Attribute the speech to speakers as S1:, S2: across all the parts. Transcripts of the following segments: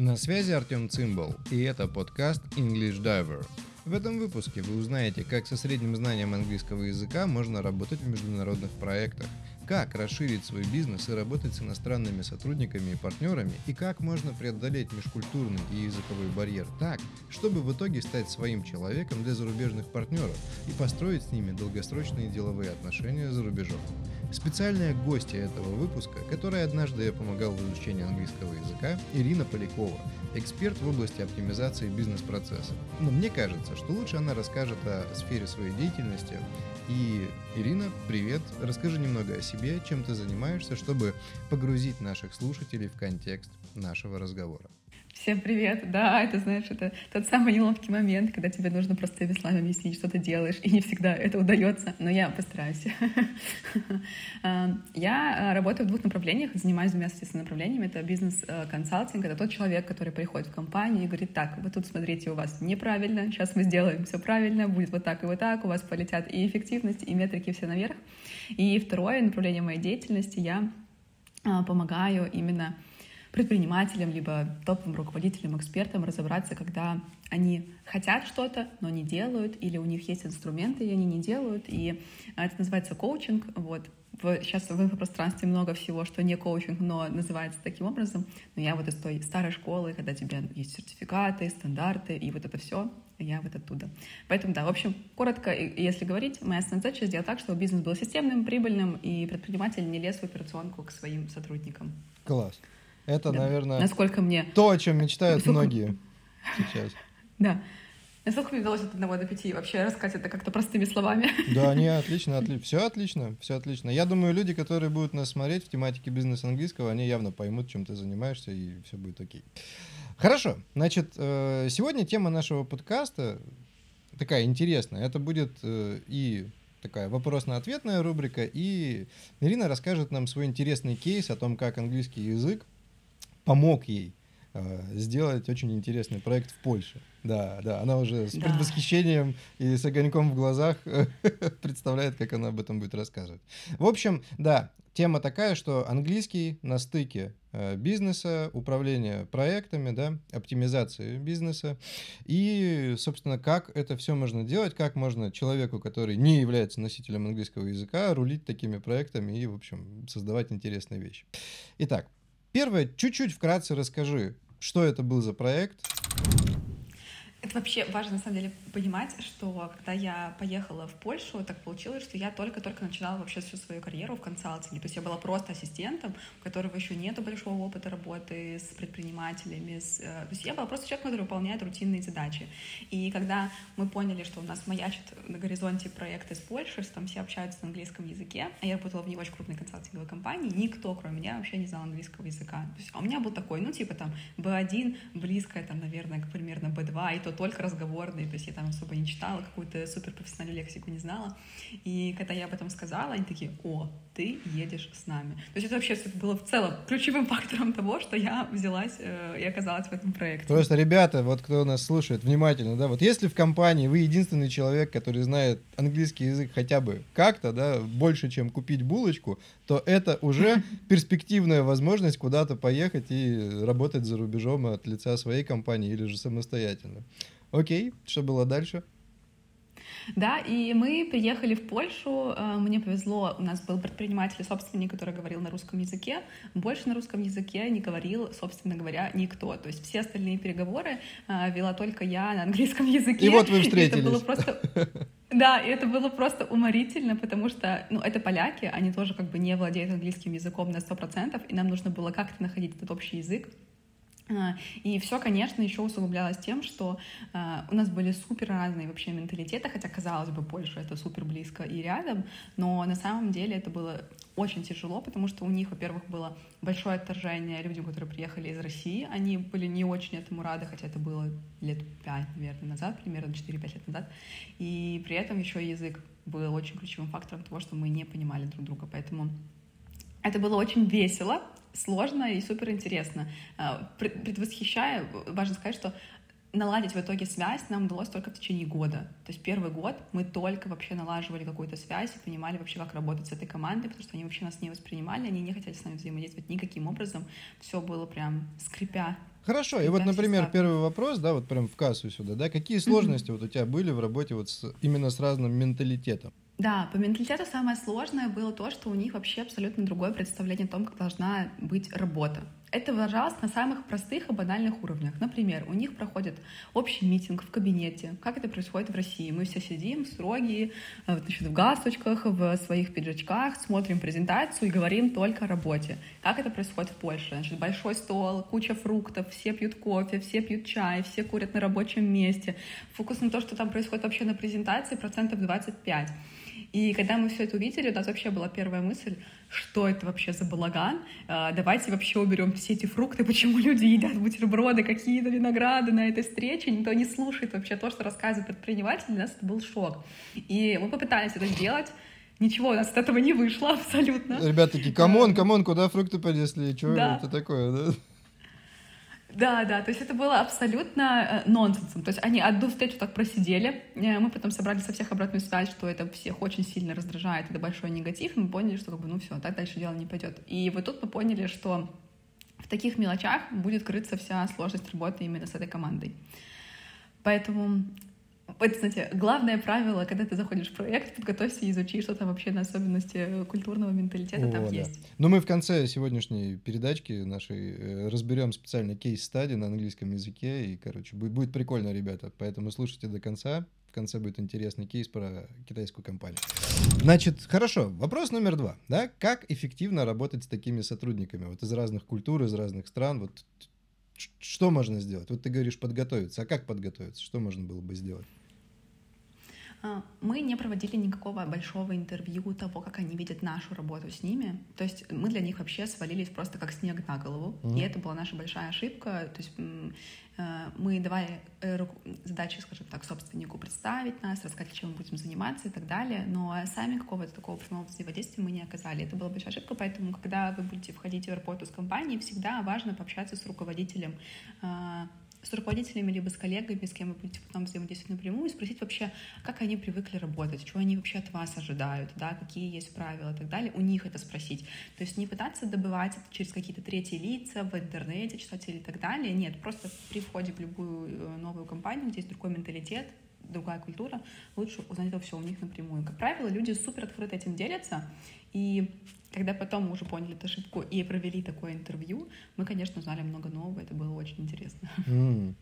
S1: На связи Артем Цимбал, и это подкаст English Diver. В этом выпуске вы узнаете, как со средним знанием английского языка можно работать в международных проектах, как расширить свой бизнес и работать с иностранными сотрудниками и партнерами, и как можно преодолеть межкультурный и языковой барьер так, чтобы в итоге стать своим человеком для зарубежных партнеров и построить с ними долгосрочные деловые отношения за рубежом. Специальная гостья этого выпуска, которой однажды я помогал в изучении английского языка, Ирина Полякова, эксперт в области оптимизации бизнес-процесса. Но мне кажется, что лучше она расскажет о сфере своей деятельности, и, Ирина, привет. Расскажи немного о себе, чем ты занимаешься, чтобы погрузить наших слушателей в контекст нашего разговора.
S2: Всем привет! Да, это, знаешь, это тот самый неловкий момент, когда тебе нужно просто словами объяснить, что ты делаешь, и не всегда это удается, но я постараюсь. Я работаю в двух направлениях, занимаюсь двумя, соответственно, направлениями. Это бизнес-консалтинг, это тот человек, который приходит в компанию и говорит, так, вы тут смотрите, у вас неправильно, сейчас мы сделаем все правильно, будет вот так и вот так, у вас полетят и эффективность, и метрики все наверх. И второе направление моей деятельности, я а, помогаю именно предпринимателям, либо топовым руководителям, экспертам разобраться, когда они хотят что-то, но не делают, или у них есть инструменты, и они не делают, и а, это называется коучинг, вот. Сейчас в инфопространстве много всего, что не коучинг, но называется таким образом. Но я вот из той старой школы, когда у тебя есть сертификаты, стандарты, и вот это все, я вот оттуда. Поэтому, да, в общем, коротко, если говорить, моя основная задача сделать так, чтобы бизнес был системным, прибыльным, и предприниматель не лез в операционку к своим сотрудникам.
S1: Класс. Это, да. наверное,
S2: Насколько мне...
S1: то, о чем мечтают Насколько... многие сейчас.
S2: Да. Насколько мне удалось от одного до пяти вообще рассказать это как-то простыми словами?
S1: Да, не, отлично, отлично. Все отлично, все отлично. Я думаю, люди, которые будут нас смотреть в тематике бизнеса английского, они явно поймут, чем ты занимаешься, и все будет окей. Хорошо, значит, э, сегодня тема нашего подкаста такая интересная. Это будет э, и такая вопросно-ответная рубрика, и Ирина расскажет нам свой интересный кейс о том, как английский язык помог ей э, сделать очень интересный проект в Польше. Да, да, она уже с да. предвосхищением и с огоньком в глазах представляет, как она об этом будет рассказывать. В общем, да, тема такая, что английский на стыке э, бизнеса, управления проектами, да, оптимизации бизнеса и, собственно, как это все можно делать, как можно человеку, который не является носителем английского языка, рулить такими проектами и, в общем, создавать интересные вещи. Итак, Первое, чуть-чуть вкратце расскажи, что это был за проект,
S2: это вообще важно, на самом деле, понимать, что когда я поехала в Польшу, так получилось, что я только-только начинала вообще всю свою карьеру в консалтинге. То есть я была просто ассистентом, у которого еще нет большого опыта работы с предпринимателями. С... Э, то есть я была просто человек, который выполняет рутинные задачи. И когда мы поняли, что у нас маячит на горизонте проект из Польши, что там все общаются на английском языке, а я работала в не очень крупной консалтинговой компании, никто, кроме меня, вообще не знал английского языка. То есть, а у меня был такой, ну, типа там B1, близкое там, наверное, примерно B2, и то только разговорный, то есть я там особо не читала, какую-то суперпрофессиональную лексику не знала. И когда я об этом сказала, они такие, о, ты едешь с нами. То есть это вообще было в целом ключевым фактором того, что я взялась э, и оказалась в этом проекте.
S1: Просто, ребята, вот кто нас слушает, внимательно, да, вот если в компании вы единственный человек, который знает английский язык хотя бы как-то, да, больше, чем купить булочку, то это уже перспективная возможность куда-то поехать и работать за рубежом от лица своей компании или же самостоятельно. Окей, что было дальше?
S2: Да, и мы приехали в Польшу, э, мне повезло, у нас был предприниматель, собственник, который говорил на русском языке, больше на русском языке не говорил, собственно говоря, никто. То есть все остальные переговоры э, вела только я на английском языке.
S1: И вот вы встретились.
S2: Это было просто... Да, и это было просто уморительно, потому что, ну, это поляки, они тоже как бы не владеют английским языком на 100%, и нам нужно было как-то находить этот общий язык. А, и все, конечно, еще усугублялось тем, что э, у нас были супер разные вообще менталитеты, хотя, казалось бы, Польша — это супер близко и рядом, но на самом деле это было очень тяжело, потому что у них, во-первых, было большое отторжение людям, которые приехали из России, они были не очень этому рады, хотя это было лет пять, наверное, назад, примерно 4-5 лет назад, и при этом еще язык был очень ключевым фактором того, что мы не понимали друг друга, поэтому это было очень весело, сложно и супер интересно. А, предвосхищая, важно сказать, что наладить в итоге связь нам удалось только в течение года. То есть первый год мы только вообще налаживали какую-то связь и понимали вообще, как работать с этой командой, потому что они вообще нас не воспринимали, они не хотели с нами взаимодействовать никаким образом. Все было прям скрипя
S1: Хорошо, и вот, например, первый вопрос, да, вот прям в кассу сюда, да, какие сложности вот у тебя были в работе вот с, именно с разным менталитетом?
S2: Да, по менталитету самое сложное было то, что у них вообще абсолютно другое представление о том, как должна быть работа. Это выражалось на самых простых и банальных уровнях. Например, у них проходит общий митинг в кабинете. Как это происходит в России? Мы все сидим строгие, э, значит, в галстучках, в своих пиджачках, смотрим презентацию и говорим только о работе. Как это происходит в Польше? Значит, большой стол, куча фруктов, все пьют кофе, все пьют чай, все курят на рабочем месте. Фокус на то, что там происходит вообще на презентации, процентов 25. И когда мы все это увидели, у нас вообще была первая мысль, что это вообще за балаган, а, давайте вообще уберем все эти фрукты, почему люди едят бутерброды, какие-то винограды на этой встрече, никто не слушает вообще то, что рассказывает предприниматель, для нас это был шок. И мы попытались это сделать, Ничего у нас от этого не вышло абсолютно.
S1: Ребята такие, come on, come on, куда фрукты понесли? Что да. это такое, да?
S2: Да, да, то есть это было абсолютно э, нонсенсом. То есть они одну встречу так просидели, э, мы потом собрали со всех обратную связь, что это всех очень сильно раздражает, это большой негатив, и мы поняли, что как бы, ну все, так дальше дело не пойдет. И вот тут мы поняли, что в таких мелочах будет крыться вся сложность работы именно с этой командой. Поэтому это, знаете, главное правило, когда ты заходишь в проект, подготовься и изучи, что там вообще на особенности культурного менталитета О, там да. есть.
S1: Ну, мы в конце сегодняшней передачки нашей э, разберем специально кейс-стади на английском языке, и, короче, будет, будет прикольно, ребята, поэтому слушайте до конца. В конце будет интересный кейс про китайскую компанию. Значит, хорошо. Вопрос номер два. Да? Как эффективно работать с такими сотрудниками? Вот из разных культур, из разных стран. Вот что можно сделать? Вот ты говоришь подготовиться. А как подготовиться? Что можно было бы сделать?
S2: А, мы не проводили никакого большого интервью того, как они видят нашу работу с ними. То есть мы для них вообще свалились просто как снег на голову. Mm-hmm. И это была наша большая ошибка. То есть э, мы давали э, задачи, скажем так, собственнику представить нас, рассказать, чем мы будем заниматься и так далее. Но сами какого-то такого прямого взаимодействия мы не оказали. Это была большая ошибка, поэтому, когда вы будете входить в работу с компанией, всегда важно пообщаться с руководителем а, с руководителями, либо с коллегами, с кем вы будете потом взаимодействовать напрямую, и спросить вообще, как они привыкли работать, что они вообще от вас ожидают, да, какие есть правила и так далее, у них это спросить. То есть не пытаться добывать это через какие-то третьи лица в интернете, читать или так далее, нет, просто при входе в любую э, новую компанию, где есть другой менталитет, другая культура, лучше узнать это все у них напрямую. Как правило, люди супер открыто этим делятся, и когда потом мы уже поняли эту ошибку и провели такое интервью, мы, конечно, узнали много нового, это было очень интересно.
S1: Mm,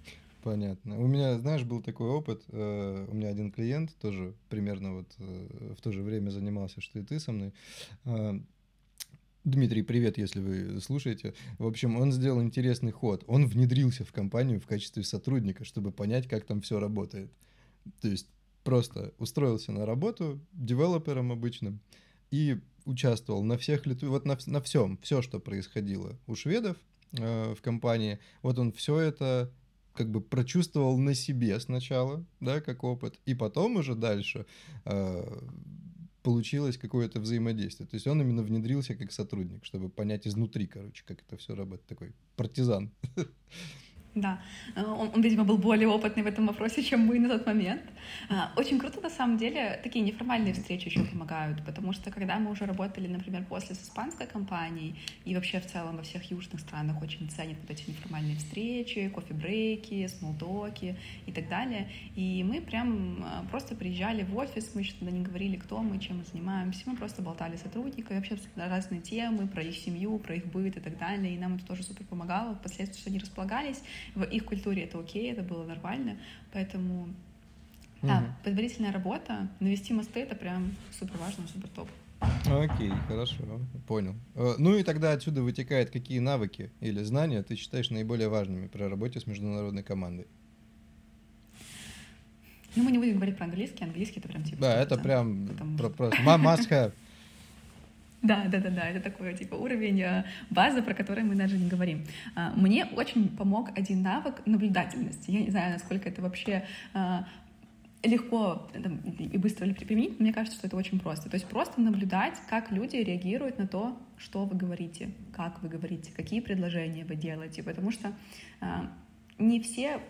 S1: понятно. У меня, знаешь, был такой опыт, э, у меня один клиент тоже примерно вот э, в то же время занимался, что и ты со мной, э, Дмитрий, привет, если вы слушаете. В общем, он сделал интересный ход. Он внедрился в компанию в качестве сотрудника, чтобы понять, как там все работает. То есть просто устроился на работу девелопером обычным и участвовал на всех лету, вот на, на всем, все, что происходило у шведов э, в компании, вот он все это как бы прочувствовал на себе сначала, да, как опыт, и потом уже дальше э, получилось какое-то взаимодействие. То есть он именно внедрился как сотрудник, чтобы понять изнутри, короче, как это все работает, такой партизан.
S2: Да, э, он, он, видимо, был более опытный в этом вопросе, чем мы на тот момент. А, очень круто, на самом деле, такие неформальные встречи еще помогают, потому что когда мы уже работали, например, после с испанской компанией, и вообще в целом во всех южных странах очень ценят вот эти неформальные встречи, кофе-брейки, смолтоки и так далее, и мы прям э, просто приезжали в офис, мы еще тогда не говорили, кто мы, чем мы занимаемся, мы просто болтали с сотрудниками, вообще разные темы, про их семью, про их быт и так далее, и нам это тоже супер помогало, впоследствии, что они располагались, в их культуре это окей, это было нормально, поэтому да, угу. предварительная работа, навести мосты это прям супер важно, супер топ.
S1: Окей, хорошо, понял. Э, ну и тогда отсюда вытекает, какие навыки или знания ты считаешь наиболее важными при работе с международной командой?
S2: Ну, мы не будем говорить про английский, английский это прям типа...
S1: Да, это прям про, просто must have.
S2: Да, да, да, да, это такой типа уровень э, базы, про который мы даже не говорим. А, мне очень помог один навык наблюдательности. Я не знаю, насколько это вообще а, легко и быстро применить, мне кажется, что это очень просто. То есть просто наблюдать, как люди реагируют на то, что вы говорите, как вы говорите, какие предложения вы делаете, потому что э, не все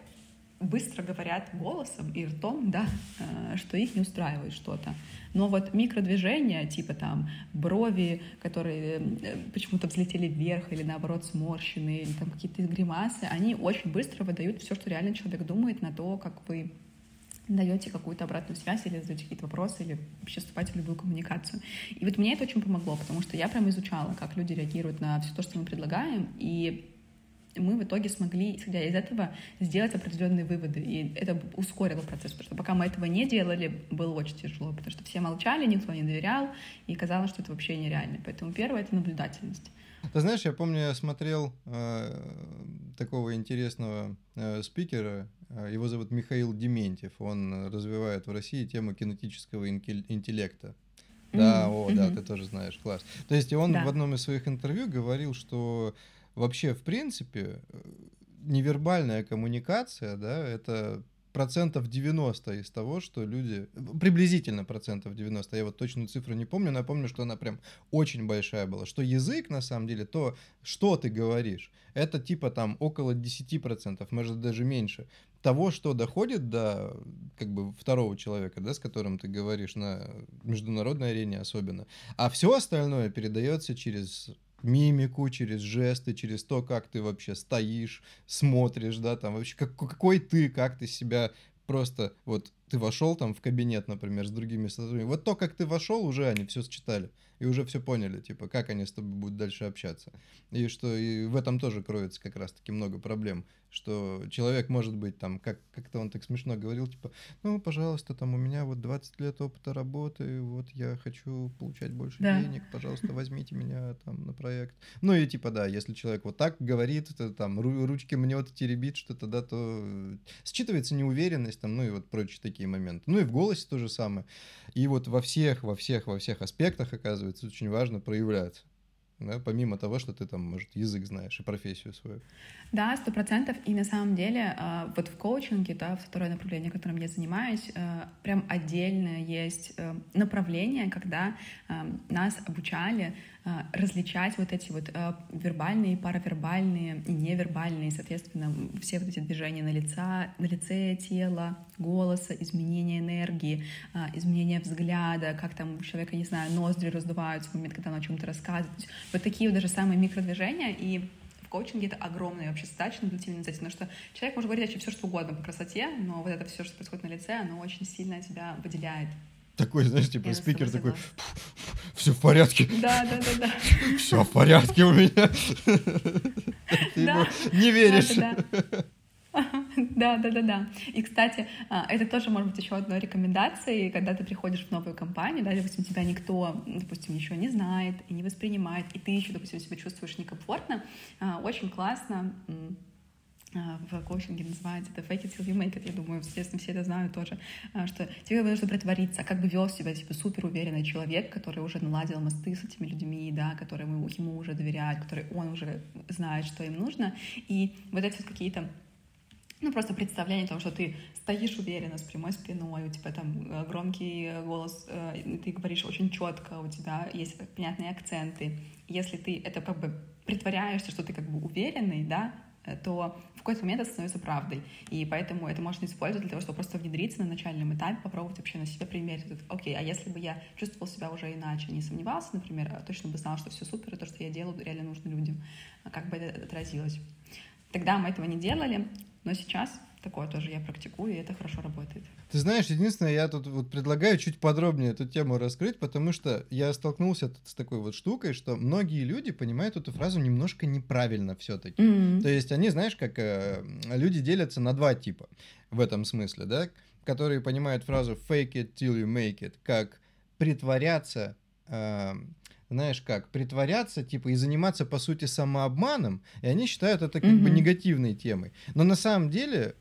S2: быстро говорят голосом и ртом, да, э, что их не устраивает что-то. Но вот микродвижения, типа там брови, которые э, почему-то взлетели вверх или наоборот сморщены, или там какие-то гримасы, они очень быстро выдают все, что реально человек думает на то, как вы даете какую-то обратную связь или задаете какие-то вопросы, или вообще вступаете в любую коммуникацию. И вот мне это очень помогло, потому что я прям изучала, как люди реагируют на все то, что мы предлагаем, и мы в итоге смогли, исходя из этого, сделать определенные выводы. И это ускорило процесс, потому что пока мы этого не делали, было очень тяжело, потому что все молчали, никто не доверял, и казалось, что это вообще нереально. Поэтому первое — это наблюдательность.
S1: Ты знаешь, я помню, я смотрел э, такого интересного э, спикера, его зовут Михаил Дементьев, он развивает в России тему кинетического интеллекта. Да, mm-hmm. о, да, ты тоже знаешь, класс. То есть он да. в одном из своих интервью говорил, что вообще, в принципе, э, невербальная коммуникация, да, это процентов 90 из того, что люди... Приблизительно процентов 90. Я вот точную цифру не помню, но я помню, что она прям очень большая была. Что язык, на самом деле, то, что ты говоришь, это типа там около 10%, может даже меньше. Того, что доходит до как бы второго человека, да, с которым ты говоришь на международной арене особенно. А все остальное передается через мимику, через жесты, через то, как ты вообще стоишь, смотришь, да, там вообще как, какой ты, как ты себя просто вот ты вошел там в кабинет, например, с другими сотрудниками. Вот то, как ты вошел, уже они все считали и уже все поняли, типа, как они с тобой будут дальше общаться. И что и в этом тоже кроется как раз-таки много проблем, что человек может быть там, как, как-то он так смешно говорил, типа, ну, пожалуйста, там у меня вот 20 лет опыта работы, вот я хочу получать больше да. денег, пожалуйста, возьмите меня там на проект. Ну и типа, да, если человек вот так говорит, это там ручки мнет, теребит что-то, да, то считывается неуверенность там, ну и вот прочие такие моменты. Ну и в голосе то же самое. И вот во всех, во всех, во всех аспектах, оказывается, очень важно проявляться да, помимо того, что ты там, может, язык знаешь и профессию свою.
S2: Да, сто процентов. И на самом деле а, вот в коучинге, да, второе направление, которым я занимаюсь, а, прям отдельно есть э, направление, когда а, нас обучали различать вот эти вот вербальные, паравербальные и невербальные, соответственно, все вот эти движения на лица, на лице тела, голоса, изменение энергии, изменение взгляда, как там у человека, не знаю, ноздри раздуваются в момент, когда он о чем-то рассказывает. Вот такие вот даже самые микродвижения, и в коучинге это огромная вообще задача наблюдательной инициативы, потому что человек может говорить вообще все, что угодно по красоте, но вот это все, что происходит на лице, оно очень сильно тебя выделяет.
S1: Такой, знаешь, типа Я спикер такой, все в порядке.
S2: Да, да, да,
S1: да. Все в порядке у меня. Ты ему не веришь.
S2: Да, да, да, да. И, кстати, а, это тоже может быть еще одной рекомендацией, когда ты приходишь в новую компанию, да, допустим, тебя никто, допустим, еще не знает и не воспринимает, и ты еще, допустим, себя чувствуешь некомфортно, а, очень классно в коучинге называется это fake it till you make it, я думаю, естественно, все это знают тоже, что тебе нужно притвориться, как бы вел себя типа супер уверенный человек, который уже наладил мосты с этими людьми, да, которые ему, уже доверяют, который он уже знает, что им нужно, и вот эти вот какие-то ну, просто представление того, что ты стоишь уверенно, с прямой спиной, у тебя там э, громкий голос, э, ты говоришь очень четко, у тебя есть понятные акценты. Если ты это как бы притворяешься, что ты как бы уверенный, да, э, то в какой-то момент это становится правдой. И поэтому это можно использовать для того, чтобы просто внедриться на начальном этапе, попробовать вообще на себя примерить. Окей, а если бы я чувствовал себя уже иначе, не сомневался, например, а точно бы знал, что все супер, и то, что я делаю, реально нужно людям, а как бы это отразилось. Тогда мы этого не делали, но сейчас такое тоже я практикую, и это хорошо работает.
S1: Ты знаешь, единственное, я тут вот предлагаю чуть подробнее эту тему раскрыть, потому что я столкнулся с такой вот штукой, что многие люди понимают эту фразу немножко неправильно все-таки. Mm-hmm. То есть они, знаешь, как э, люди делятся на два типа в этом смысле, да, которые понимают фразу fake it till you make it, как притворяться э, знаешь как, притворяться, типа, и заниматься, по сути, самообманом, и они считают это как mm-hmm. бы негативной темой. Но на самом деле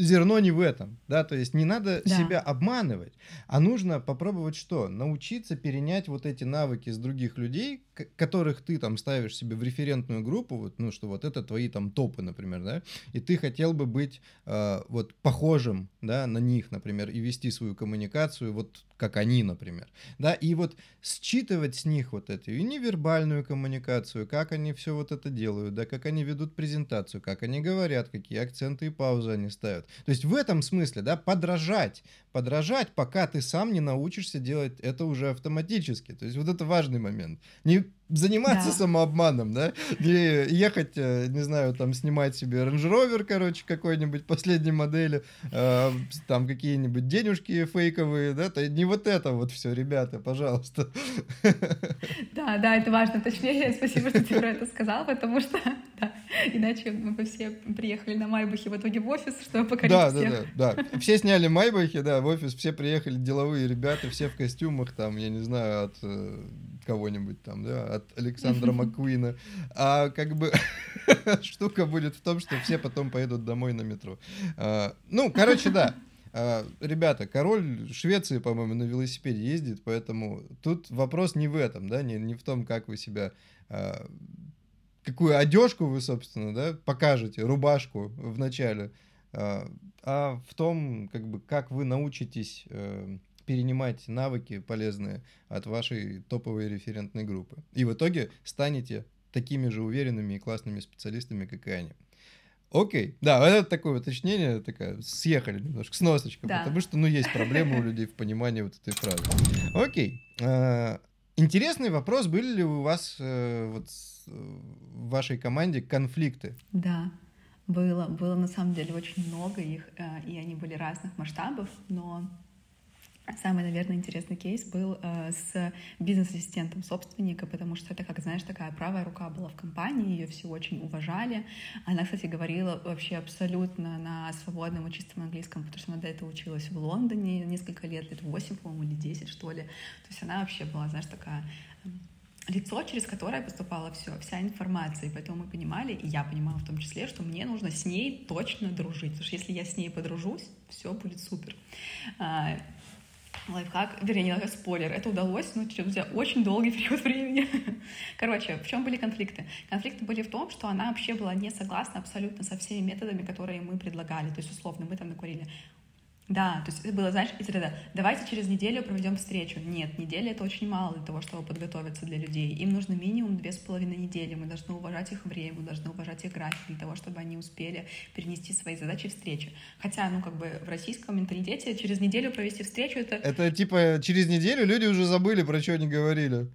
S1: зерно не в этом, да, то есть не надо да. себя обманывать, а нужно попробовать что? Научиться перенять вот эти навыки с других людей, которых ты там ставишь себе в референтную группу, вот, ну, что вот это твои там топы, например, да, и ты хотел бы быть э, вот похожим, да, на них, например, и вести свою коммуникацию вот как они, например, да, и вот считывать с них вот эту и невербальную коммуникацию, как они все вот это делают, да, как они ведут презентацию, как они говорят, какие акценты и паузы они ставят. То есть в этом смысле, да, подражать, подражать, пока ты сам не научишься делать это уже автоматически. То есть вот это важный момент. Не заниматься да. самообманом, да, не ехать, э, не знаю, там снимать себе Range Rover, короче, какой-нибудь последней модели, э, там какие-нибудь денежки фейковые, да, то не вот это вот все, ребята, пожалуйста.
S2: Да, да, это важно, точнее, спасибо, что ты про это сказал, потому что, да, иначе мы бы все приехали на Майбахе в итоге в офис, чтобы покорить
S1: да,
S2: всех.
S1: Да, да, да, все сняли Майбахи, да, в офис, все приехали деловые ребята, все в костюмах, там, я не знаю, от э, кого-нибудь там, да, от Александра Маккуина. А как бы штука будет в том, что все потом поедут домой на метро. А, ну, короче, да. А, ребята, король Швеции, по-моему, на велосипеде ездит, поэтому тут вопрос не в этом, да, не, не в том, как вы себя а, какую одежку вы, собственно, да, покажете, рубашку в начале, а в том, как бы, как вы научитесь э, перенимать навыки полезные от вашей топовой референтной группы. И в итоге станете такими же уверенными и классными специалистами, как и они. Окей, да, это такое уточнение, такая, съехали немножко, с носочкой, да. потому что, ну, есть проблемы у людей в понимании вот этой фразы. Окей, а, интересный вопрос, были ли у вас э, вот в вашей команде конфликты?
S2: Да, было, было на самом деле очень много их, э, и они были разных масштабов, но Самый, наверное, интересный кейс был э, с бизнес-ассистентом собственника, потому что это, как знаешь, такая правая рука была в компании, ее все очень уважали. Она, кстати, говорила вообще абсолютно на свободном и чистом английском, потому что она до этого училась в Лондоне несколько лет, лет 8, по-моему, или 10, что ли. То есть она вообще была, знаешь, такая лицо, через которое поступала все, вся информация. И поэтому мы понимали, и я понимала в том числе, что мне нужно с ней точно дружить. Потому что если я с ней подружусь, все будет супер. Лайфхак, вернее, не спойлер, это удалось, ну, друзья, очень долгий период времени. Короче, в чем были конфликты? Конфликты были в том, что она вообще была не согласна абсолютно со всеми методами, которые мы предлагали. То есть, условно, мы там накурили да, то есть это было, знаешь, из ряда «давайте через неделю проведем встречу». Нет, неделя — это очень мало для того, чтобы подготовиться для людей. Им нужно минимум две с половиной недели. Мы должны уважать их время, мы должны уважать их график для того, чтобы они успели перенести свои задачи встречи. Хотя, ну, как бы в российском менталитете через неделю провести встречу — это...
S1: Это типа через неделю люди уже забыли, про что они говорили.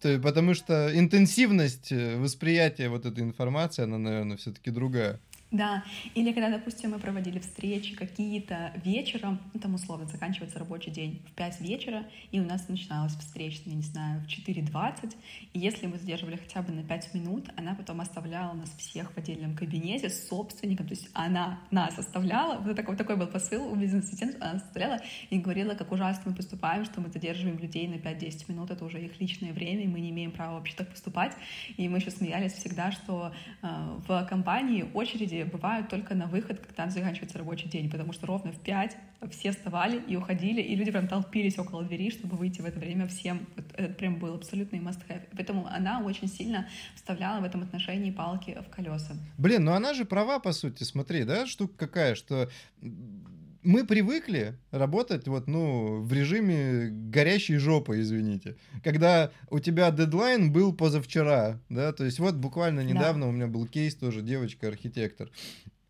S1: Потому что интенсивность э, восприятия вот этой информации, она, наверное, все-таки другая.
S2: Да, или когда, допустим, мы проводили встречи какие-то вечером, ну, там условно заканчивается рабочий день в 5 вечера, и у нас начиналась встреча, я не знаю, в 4.20, и если мы задерживали хотя бы на 5 минут, она потом оставляла нас всех в отдельном кабинете с собственником, то есть она нас оставляла, вот такой, такой был посыл у бизнес-ассистента, она оставляла и говорила, как ужасно мы поступаем, что мы задерживаем людей на 5-10 минут, это уже их личное время, и мы не имеем права вообще так поступать, и мы еще смеялись всегда, что э, в компании очереди бывают только на выход, когда заканчивается рабочий день, потому что ровно в 5 все вставали и уходили, и люди прям толпились около двери, чтобы выйти в это время всем. Это прям был абсолютный must-have. Поэтому она очень сильно вставляла в этом отношении палки в колеса.
S1: Блин, ну она же права, по сути, смотри, да, штука какая, что мы привыкли работать вот, ну, в режиме горящей жопы, извините. Когда у тебя дедлайн был позавчера, да, то есть вот буквально недавно да. у меня был кейс тоже, девочка-архитектор.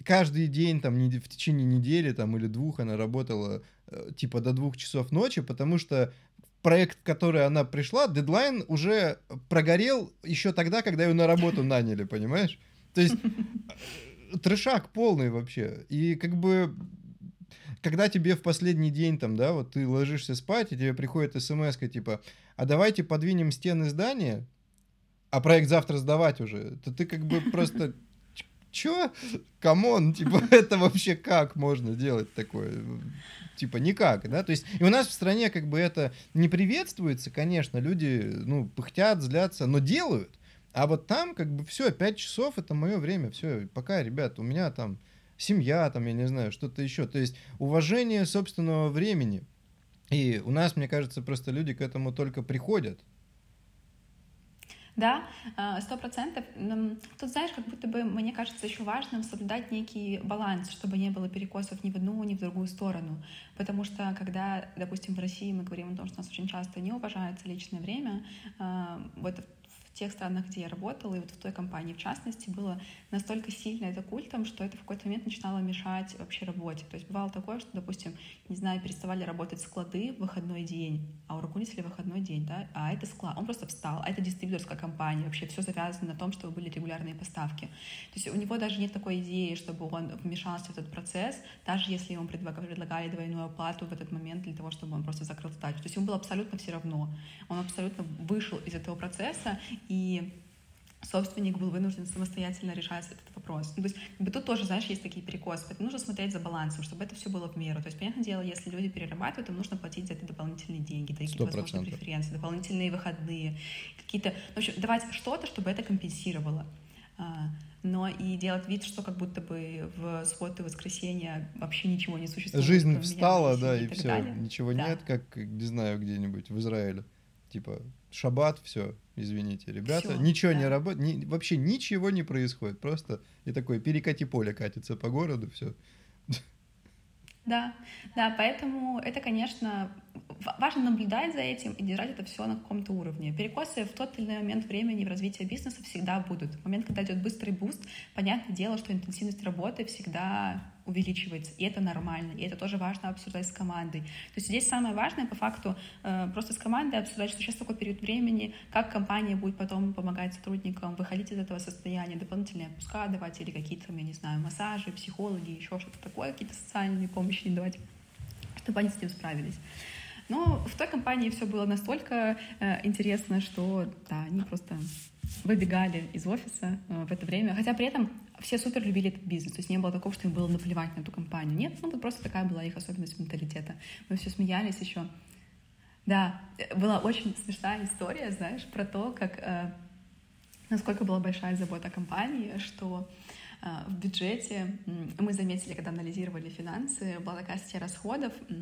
S1: Каждый день, там, в течение недели, там, или двух она работала, э, типа, до двух часов ночи, потому что проект, в который она пришла, дедлайн уже прогорел еще тогда, когда ее на работу наняли, понимаешь? То есть э, трешак полный вообще. И как бы когда тебе в последний день, там, да, вот ты ложишься спать, и тебе приходит смс типа, а давайте подвинем стены здания, а проект завтра сдавать уже, то ты как бы просто чё? Come on, типа, это вообще как можно делать такое? Типа, никак, да? То есть, и у нас в стране как бы это не приветствуется, конечно, люди, ну, пыхтят, злятся, но делают. А вот там как бы все, 5 часов это мое время, все, пока, ребят, у меня там семья, там, я не знаю, что-то еще. То есть уважение собственного времени. И у нас, мне кажется, просто люди к этому только приходят.
S2: Да, а, сто процентов. Тут, знаешь, как будто бы, мне кажется, еще важным соблюдать некий баланс, чтобы не было перекосов ни в одну, ни в другую сторону. Потому что, когда, допустим, в России мы говорим о том, что у нас очень часто не уважается личное время, а, вот тех странах, где я работала, и вот в той компании в частности, было настолько сильно это культом, что это в какой-то момент начинало мешать вообще работе. То есть бывало такое, что, допустим, не знаю, переставали работать склады в выходной день, а у руководителя выходной день, да, а это склад, он просто встал, а это дистрибьюторская компания, вообще все завязано на том, чтобы были регулярные поставки. То есть у него даже нет такой идеи, чтобы он вмешался в этот процесс, даже если ему предлагали двойную оплату в этот момент для того, чтобы он просто закрыл задачу. То есть ему было абсолютно все равно. Он абсолютно вышел из этого процесса, и собственник был вынужден самостоятельно решать этот вопрос. Ну, то есть как бы тут тоже, знаешь, есть такие перекосы. Поэтому нужно смотреть за балансом, чтобы это все было в меру. То есть, понятное дело, если люди перерабатывают, им нужно платить за это дополнительные деньги, какие-то, возможно, преференции, дополнительные выходные, какие-то... В общем, давать что-то, чтобы это компенсировало. А, но и делать вид, что как будто бы в субботу и воскресенье вообще ничего не существует.
S1: Жизнь встала, да, и, и все, далее. ничего да. нет, как, не знаю, где-нибудь в Израиле. Типа, шаббат, все, извините, ребята, Всё, ничего да. не работает, ни, вообще ничего не происходит, просто и такое перекати поле катится по городу, все.
S2: Да, да, поэтому это, конечно, важно наблюдать за этим и держать это все на каком-то уровне. Перекосы в тот или иной момент времени в развитии бизнеса всегда будут. В момент, когда идет быстрый boost, понятное дело, что интенсивность работы всегда увеличивается, и это нормально, и это тоже важно обсуждать с командой. То есть здесь самое важное, по факту, э, просто с командой обсуждать, что сейчас такой период времени, как компания будет потом помогать сотрудникам выходить из этого состояния, дополнительные отпуска давать или какие-то, я не знаю, массажи, психологи, еще что-то такое, какие-то социальные помощи давать, чтобы они с этим справились. Но в той компании все было настолько э, интересно, что да, они просто выбегали из офиса э, в это время. Хотя при этом все супер любили этот бизнес. То есть не было такого, что им было наплевать на эту компанию. Нет, ну вот просто такая была их особенность менталитета. Мы все смеялись еще. Да, была очень смешная история, знаешь, про то, как э, насколько была большая забота компании, что э, в бюджете мы заметили, когда анализировали финансы, была такая статья расходов, а,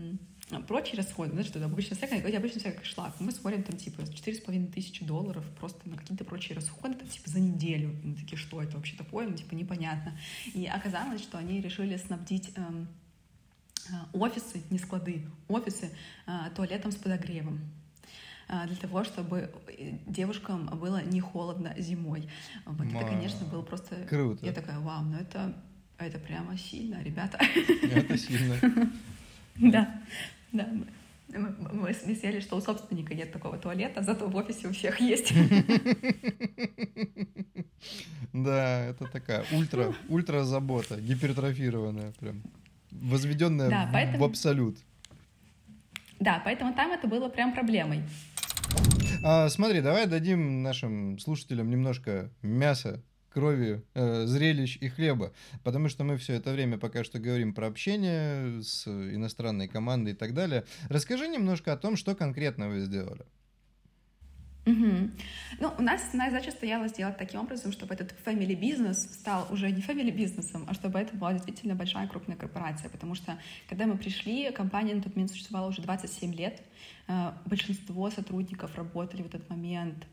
S2: прочие расходы, знаешь, что обычно всякое, обычно всякое шлак. Мы смотрим там типа 4,5 тысячи долларов просто на какие-то прочие расходы, там, типа за неделю. И мы такие, что это вообще такое? Ну, типа непонятно. И оказалось, что они решили снабдить эм, э, офисы, не склады, офисы э, туалетом с подогревом для того, чтобы э, девушкам было не холодно зимой. Вот Ма... это, конечно, было просто...
S1: Круто.
S2: Я такая, вау, ну это, это прямо сильно, ребята.
S1: Это сильно.
S2: Да. Да, мы, мы смеялись, что у собственника нет такого туалета, зато в офисе у всех есть.
S1: Да, это такая ультра, ультра забота, гипертрофированная прям, возведенная да, поэтому... в абсолют.
S2: Да, поэтому там это было прям проблемой.
S1: А, смотри, давай дадим нашим слушателям немножко мяса крови, э, зрелищ и хлеба. Потому что мы все это время пока что говорим про общение с иностранной командой и так далее. Расскажи немножко о том, что конкретно вы сделали.
S2: Угу. Ну, у нас основная задача стояла сделать таким образом, чтобы этот family бизнес стал уже не family бизнесом, а чтобы это была действительно большая крупная корпорация. Потому что, когда мы пришли, компания на тот момент существовала уже 27 лет. Э, большинство сотрудников работали в этот момент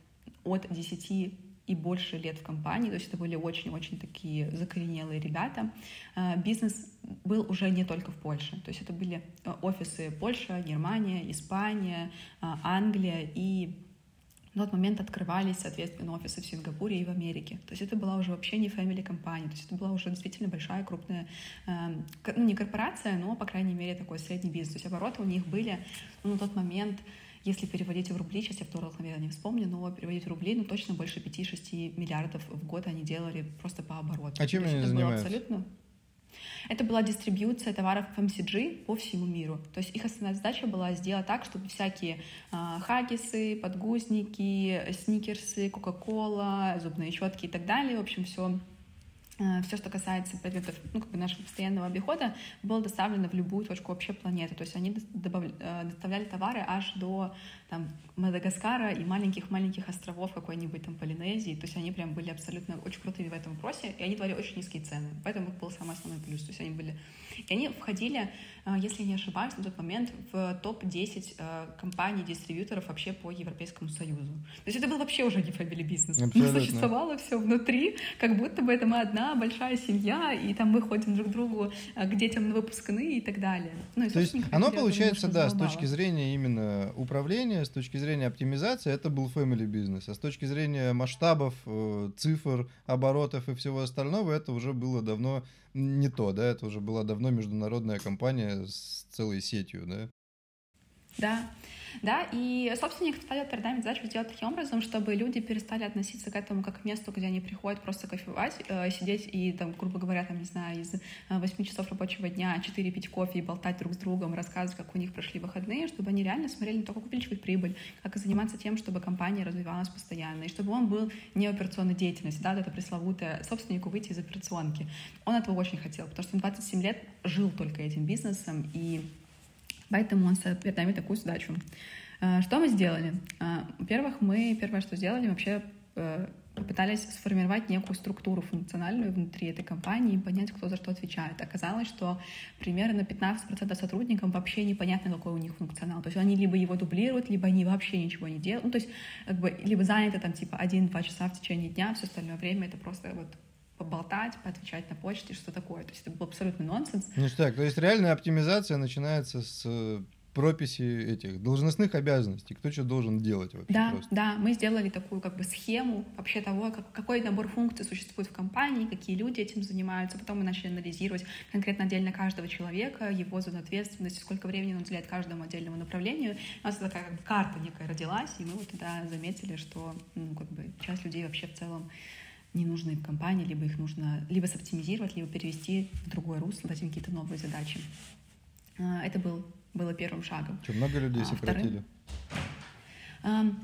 S2: от 10 и больше лет в компании, то есть это были очень-очень такие закоренелые ребята. А, бизнес был уже не только в Польше, то есть это были э, офисы Польша, Германия, Испания, а, Англия и в тот момент открывались, соответственно, офисы в Сингапуре и в Америке. То есть это была уже вообще не family компания, то есть это была уже действительно большая, крупная, э, ну не корпорация, но, по крайней мере, такой средний бизнес. То есть обороты у них были ну, на тот момент если переводить в рубли, сейчас я в долларах, наверное, не вспомню, но переводить в рубли, ну, точно больше 5-6 миллиардов в год они делали просто по обороту.
S1: А чем они занимаются?
S2: абсолютно... Это была дистрибьюция товаров FMCG по всему миру. То есть их основная задача была сделать так, чтобы всякие э, хаггисы, подгузники, сникерсы, кока-кола, зубные щетки и так далее, в общем, все все, что касается предметов ну, как бы нашего постоянного обихода, было доставлено в любую точку вообще планеты. То есть они добав... Э, доставляли товары аж до там, Мадагаскара и маленьких-маленьких островов какой-нибудь там Полинезии. То есть они прям были абсолютно очень крутыми в этом вопросе, и они давали очень низкие цены. Поэтому это был самый основной плюс. То есть они были... И они входили, э, если я не ошибаюсь, на тот момент в топ-10 компаний-дистрибьюторов вообще по Европейскому Союзу. То есть это был вообще уже не family бизнес. Но существовало все внутри, как будто бы это мы одна одна большая семья, и там мы ходим друг к другу э, к детям на выпускные и так далее. Ну, и,
S1: То есть оно получается, да, с точки зрения именно управления, с точки зрения оптимизации, это был family бизнес, а с точки зрения масштабов, э, цифр, оборотов и всего остального, это уже было давно не то, да, это уже была давно международная компания с целой сетью, да?
S2: Да. Да, и собственник ставил перед нами задачу сделать таким образом, чтобы люди перестали относиться к этому как к месту, где они приходят просто кофевать, э, сидеть и, там, грубо говоря, там, не знаю, из 8 э, часов рабочего дня 4 пить кофе и болтать друг с другом, рассказывать, как у них прошли выходные, чтобы они реально смотрели не только как увеличивать прибыль, как и заниматься тем, чтобы компания развивалась постоянно, и чтобы он был не операционной деятельности, да, это пресловутое собственнику выйти из операционки. Он этого очень хотел, потому что он 27 лет жил только этим бизнесом, и Поэтому он ставит перед нами такую задачу. А, что мы сделали? А, во-первых, мы первое, что сделали, вообще э, попытались сформировать некую структуру функциональную внутри этой компании и понять, кто за что отвечает. Оказалось, что примерно 15% сотрудникам вообще непонятно, какой у них функционал. То есть они либо его дублируют, либо они вообще ничего не делают. Ну, то есть как бы либо заняты там типа 1-2 часа в течение дня, все остальное время это просто вот поболтать, поотвечать на почте, что такое. То есть это был абсолютный нонсенс.
S1: Ну так, то есть реальная оптимизация начинается с э, прописи этих должностных обязанностей, кто что должен делать вообще.
S2: Да,
S1: просто.
S2: да, мы сделали такую как бы схему вообще того, как, какой набор функций существует в компании, какие люди этим занимаются. Потом мы начали анализировать конкретно отдельно каждого человека, его зону ответственности, сколько времени он уделяет каждому отдельному направлению. У нас такая как бы карта некая родилась, и мы вот тогда заметили, что ну, как бы часть людей вообще в целом не нужны в компании, либо их нужно либо соптимизировать, либо перевести в другое русло, дать им какие-то новые задачи. А, это был, было первым шагом.
S1: Что, много людей а, сократили? Вторым,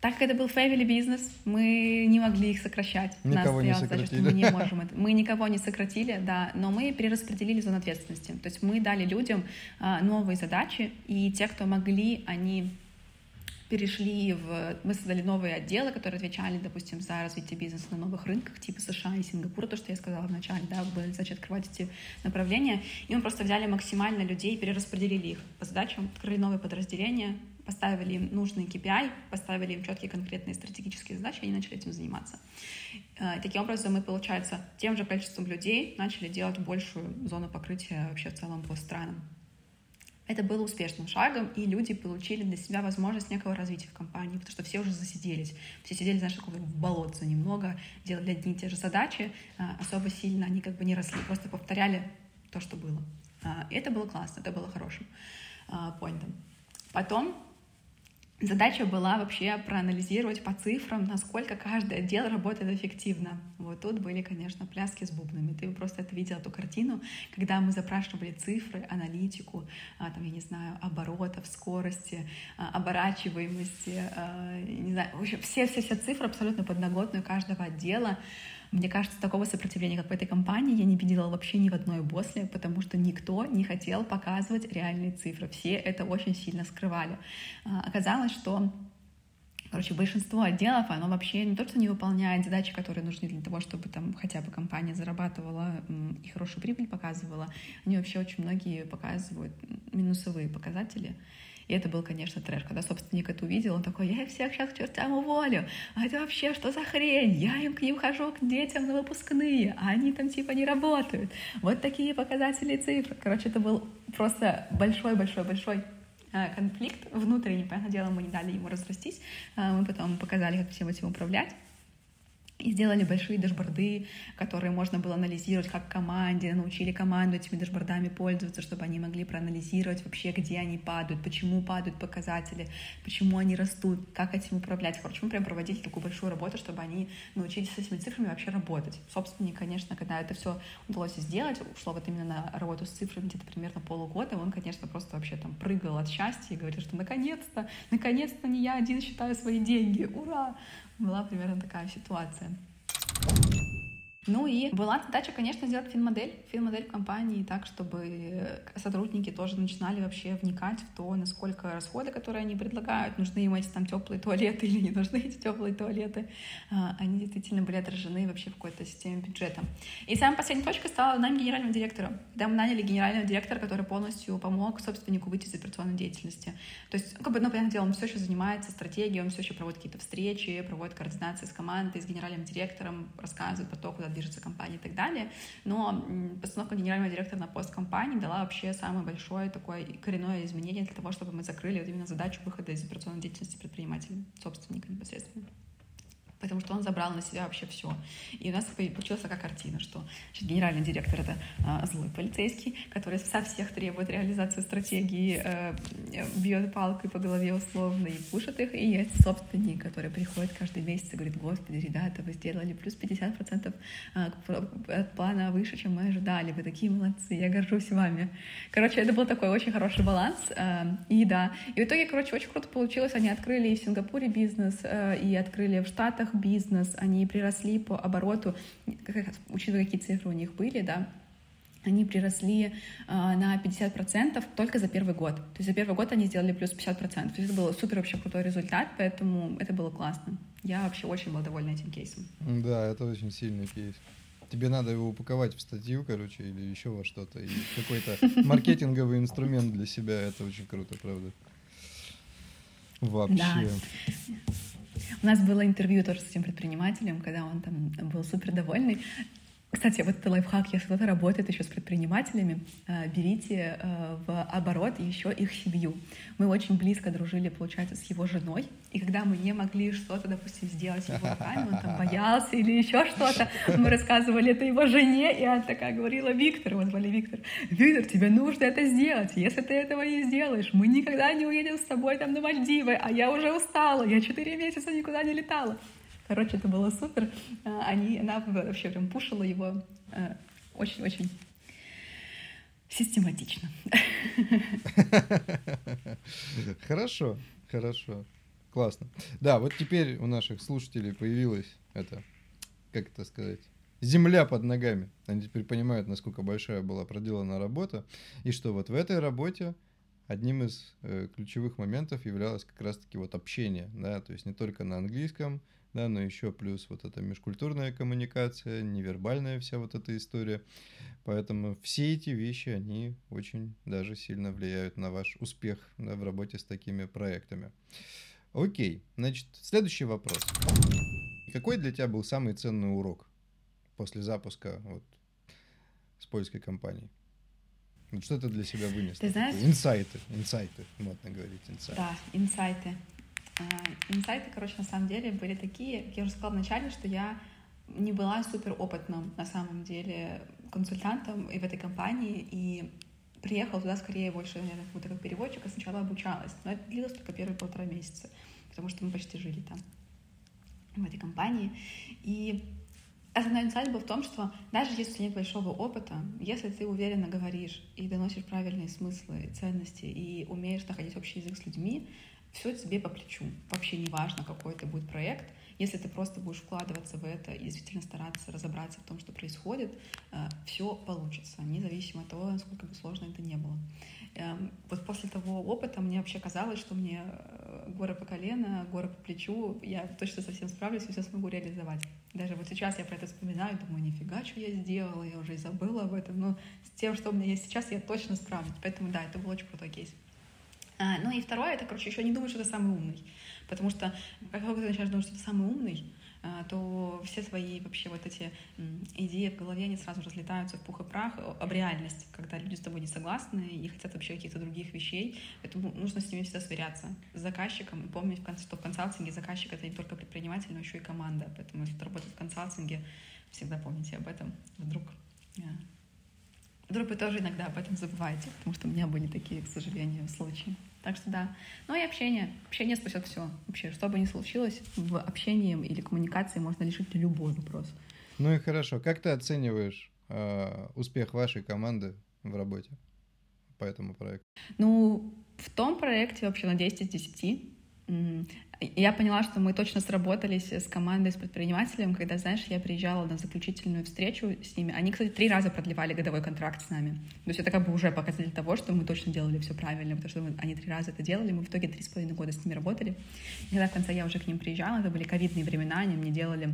S2: так как это был family бизнес, мы не могли их сокращать.
S1: Никого
S2: Нас
S1: не сократили.
S2: Задача, мы не можем это. Мы никого не сократили, да, но мы перераспределили зону ответственности. То есть мы дали людям а, новые задачи, и те, кто могли, они перешли в... Мы создали новые отделы, которые отвечали, допустим, за развитие бизнеса на новых рынках, типа США и Сингапура, то, что я сказала вначале, да, были задачи открывать эти направления. И мы просто взяли максимально людей, перераспределили их по задачам, открыли новые подразделения, поставили им нужный KPI, поставили им четкие конкретные стратегические задачи, и они начали этим заниматься. Э, таким образом, мы, получается, тем же количеством людей начали делать большую зону покрытия вообще в целом по странам. Это было успешным шагом, и люди получили для себя возможность некого развития в компании, потому что все уже засиделись. Все сидели, знаешь, в болотце немного, делали одни и те же задачи, а, особо сильно они как бы не росли, просто повторяли то, что было. А, и это было классно, это было хорошим а, поинтом. Потом Задача была вообще проанализировать по цифрам, насколько каждый отдел работает эффективно. Вот тут были, конечно, пляски с бубнами. Ты просто это видел, эту картину, когда мы запрашивали цифры, аналитику, а, там, я не знаю, оборотов, скорости, а, оборачиваемости, а, не знаю, в все-все-все цифры абсолютно подноготную каждого отдела. Мне кажется, такого сопротивления, как в этой компании, я не видела вообще ни в одной босле, потому что никто не хотел показывать реальные цифры. Все это очень сильно скрывали. А, оказалось, что Короче, большинство отделов, оно вообще не то, что не выполняет задачи, которые нужны для того, чтобы там хотя бы компания зарабатывала и хорошую прибыль показывала. Они вообще очень многие показывают минусовые показатели. И это был, конечно, трэш. Когда собственник это увидел, он такой, я их всех сейчас к чертям уволю. А это вообще что за хрень? Я им к ним хожу, к детям на выпускные, а они там типа не работают. Вот такие показатели цифр. Короче, это был просто большой-большой-большой э, конфликт внутренний. Понятное дело, мы не дали ему разрастись. Э, мы потом показали, как всем этим управлять и сделали большие дашборды, которые можно было анализировать как команде, научили команду этими дашбордами пользоваться, чтобы они могли проанализировать вообще, где они падают, почему падают показатели, почему они растут, как этим управлять. Короче, мы прям проводили такую большую работу, чтобы они научились с этими цифрами вообще работать. Собственник, конечно, когда это все удалось сделать, ушло вот именно на работу с цифрами где-то примерно полугода, он, конечно, просто вообще там прыгал от счастья и говорил, что наконец-то, наконец-то не я один считаю свои деньги, ура! Была примерно такая ситуация. Ну и была задача, конечно, сделать фин-модель, фин-модель в компании так, чтобы сотрудники тоже начинали вообще вникать в то, насколько расходы, которые они предлагают, нужны им эти там теплые туалеты или не нужны эти теплые туалеты, а, они действительно были отражены вообще в какой-то системе бюджета. И самой последней точкой стала найм генерального директора. Когда мы наняли генерального директора, который полностью помог собственнику выйти из операционной деятельности. То есть, как бы, ну, понятное дело, он все еще занимается стратегией, он все еще проводит какие-то встречи, проводит координации с командой, с генеральным директором, рассказывает про то, куда движется компания и так далее. Но постановка генерального директора на пост компании дала вообще самое большое такое коренное изменение для того, чтобы мы закрыли вот именно задачу выхода из операционной деятельности предпринимателя, собственника непосредственно потому что он забрал на себя вообще все. И у нас получилась такая картина, что значит, генеральный директор — это а, злой полицейский, который со всех требует реализации стратегии, э, бьет палкой по голове условно и пушит их, и есть собственник, который приходит каждый месяц и говорит, господи, ребята, вы сделали плюс 50% а, от плана выше, чем мы ожидали, вы такие молодцы, я горжусь вами. Короче, это был такой очень хороший баланс, э, и да, и в итоге, короче, очень круто получилось, они открыли и в Сингапуре бизнес, э, и открыли в Штатах бизнес, они приросли по обороту, учитывая, какие цифры у них были, да, они приросли э, на 50% только за первый год. То есть за первый год они сделали плюс 50%. То есть это был супер вообще крутой результат, поэтому это было классно. Я вообще очень была довольна этим кейсом.
S1: Да, это очень сильный кейс. Тебе надо его упаковать в статью, короче, или еще во что-то. И какой-то маркетинговый инструмент для себя. Это очень круто, правда. Вообще. Да.
S2: У нас было интервью тоже с этим предпринимателем, когда он там был супер довольный. Кстати, вот это лайфхак, если кто-то работает еще с предпринимателями, э, берите э, в оборот еще их семью. Мы очень близко дружили, получается, с его женой, и когда мы не могли что-то, допустим, сделать его руками, он там боялся или еще что-то, мы рассказывали это его жене, и она такая говорила, Виктор, его звали Виктор, Виктор, тебе нужно это сделать, если ты этого не сделаешь, мы никогда не уедем с тобой там на Мальдивы, а я уже устала, я четыре месяца никуда не летала. Короче, это было супер. А, они, она вообще прям пушила его э, очень-очень систематично.
S1: Хорошо, хорошо. Классно. Да, вот теперь у наших слушателей появилась это, как это сказать, земля под ногами. Они теперь понимают, насколько большая была проделана работа, и что вот в этой работе одним из э, ключевых моментов являлось как раз-таки вот общение, да, то есть не только на английском, да, но еще плюс вот эта межкультурная коммуникация, невербальная вся вот эта история. Поэтому все эти вещи, они очень даже сильно влияют на ваш успех да, в работе с такими проектами. Окей, значит, следующий вопрос. Какой для тебя был самый ценный урок после запуска вот, с польской компанией? Вот что ты для себя вынес?
S2: Ты знаешь?
S1: Инсайты, инсайты, модно говорить, инсайты.
S2: Да, инсайты. А, инсайты, короче, на самом деле были такие, я уже сказала вначале, что я не была супер опытным на самом деле консультантом и в этой компании, и приехала туда скорее больше, наверное, как как переводчик, а сначала обучалась. Но это длилось только первые полтора месяца, потому что мы почти жили там, в этой компании. И основной инсайт был в том, что даже если нет большого опыта, если ты уверенно говоришь и доносишь правильные смыслы, ценности и умеешь находить общий язык с людьми, все тебе по плечу. Вообще не важно, какой это будет проект. Если ты просто будешь вкладываться в это и действительно стараться разобраться в том, что происходит, э, все получится, независимо от того, насколько бы сложно это не было. Эм, вот после того опыта мне вообще казалось, что мне э, горы по колено, горы по плечу, я точно совсем справлюсь и все смогу реализовать. Даже вот сейчас я про это вспоминаю, думаю, нифига, что я сделала, я уже и забыла об этом, но с тем, что у меня есть сейчас, я точно справлюсь. Поэтому да, это был очень крутой кейс. А, ну и второе, это, короче, еще не думать, что ты самый умный. Потому что как только ты начинаешь думать, что ты самый умный, а, то все твои вообще вот эти идеи в голове, они сразу разлетаются в пух и прах об реальность, когда люди с тобой не согласны и хотят вообще каких-то других вещей. Поэтому нужно с ними всегда сверяться. С заказчиком и помнить, что в консалтинге заказчик — это не только предприниматель, но еще и команда. Поэтому если ты работаешь в консалтинге, всегда помните об этом. Вдруг Вдруг вы тоже иногда об этом забываете, потому что у меня были такие, к сожалению, случаи. Так что да. Ну и общение. Общение спасет все. Вообще, что бы ни случилось, в общении или коммуникации можно решить любой вопрос.
S1: Ну и хорошо. Как ты оцениваешь э, успех вашей команды в работе по этому проекту?
S2: Ну, в том проекте вообще на 10 из 10. Я поняла, что мы точно сработались с командой, с предпринимателем, когда, знаешь, я приезжала на заключительную встречу с ними. Они, кстати, три раза продлевали годовой контракт с нами. То есть это как бы уже показатель того, что мы точно делали все правильно, потому что мы, они три раза это делали. Мы в итоге три с половиной года с ними работали. И когда в конце я уже к ним приезжала, это были ковидные времена, они мне делали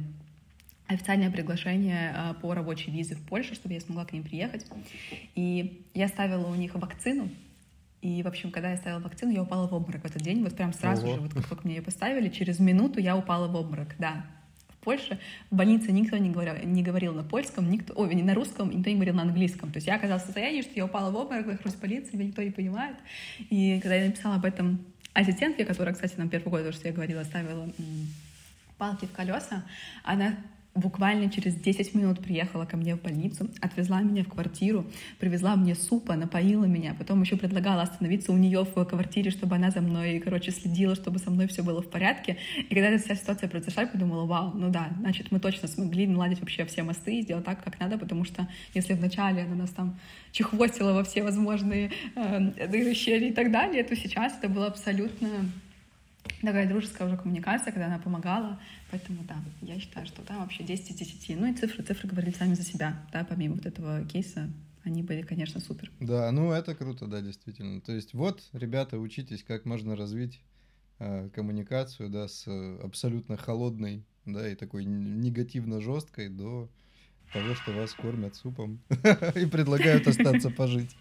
S2: официальное приглашение а, по рабочей визе в Польшу, чтобы я смогла к ним приехать. И я ставила у них вакцину, и, в общем, когда я ставила вакцину, я упала в обморок в этот день. Вот прям сразу Ого. же, вот как только мне ее поставили, через минуту я упала в обморок, да. В Польше в больнице никто не говорил, не говорил на польском, никто, ой, не на русском, никто не говорил на английском. То есть я оказалась в состоянии, что я упала в обморок, нахожусь в полиции, меня никто не понимает. И когда я написала об этом ассистентке, которая, кстати, нам первый год, то, что я говорила, ставила палки в колеса, она буквально через 10 минут приехала ко мне в больницу, отвезла меня в квартиру, привезла мне супа, напоила меня, потом еще предлагала остановиться у нее в квартире, чтобы она за мной, короче, следила, чтобы со мной все было в порядке. И когда эта вся ситуация произошла, я подумала, вау, ну да, значит, мы точно смогли наладить вообще все мосты и сделать так, как надо, потому что если вначале она нас там чехвостила во все возможные э, дыры, щели и так далее, то сейчас это было абсолютно такая дружеская уже коммуникация, когда она помогала. Поэтому да, я считаю, что да, вообще 10 из 10. Ну и цифры, цифры говорили сами за себя, да, помимо вот этого кейса, они были, конечно, супер.
S1: Да, ну это круто, да, действительно. То есть вот, ребята, учитесь, как можно развить э, коммуникацию, да, с абсолютно холодной, да, и такой негативно жесткой до того, что вас кормят супом и предлагают остаться пожить.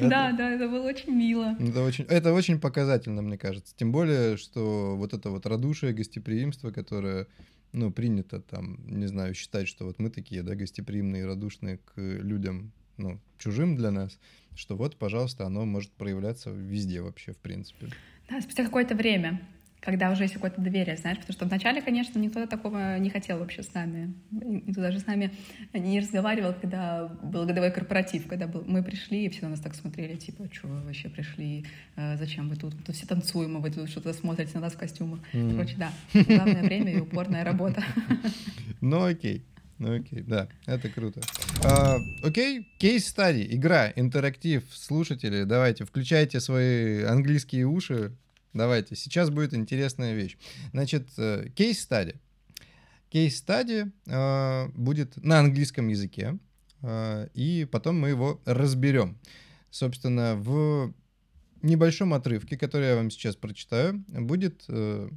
S2: Да, да, это было очень мило.
S1: Это очень, это очень показательно, мне кажется. Тем более, что вот это вот радушие, гостеприимство, которое, ну, принято там, не знаю, считать, что вот мы такие, да, гостеприимные, радушные к людям, ну, чужим для нас, что вот, пожалуйста, оно может проявляться везде вообще, в принципе.
S2: Да, спустя какое-то время когда уже есть какое-то доверие, знаешь, потому что вначале, конечно, никто такого не хотел вообще с нами. Никто даже с нами не разговаривал, когда был годовой корпоратив, когда был, мы пришли, и все на нас так смотрели, типа, что вы вообще пришли, э, зачем вы тут, тут все танцуем, а вы тут что-то смотрите на нас в костюмах. Mm. Короче, да, главное время и упорная работа.
S1: Ну окей. Ну окей, да, это круто. А, окей, кейс-стадий, игра, интерактив, слушатели, давайте, включайте свои английские уши, Давайте, сейчас будет интересная вещь. Значит, кейс-стади. Кейс-стади э, будет на английском языке, э, и потом мы его разберем. Собственно, в небольшом отрывке, который я вам сейчас прочитаю, будет э,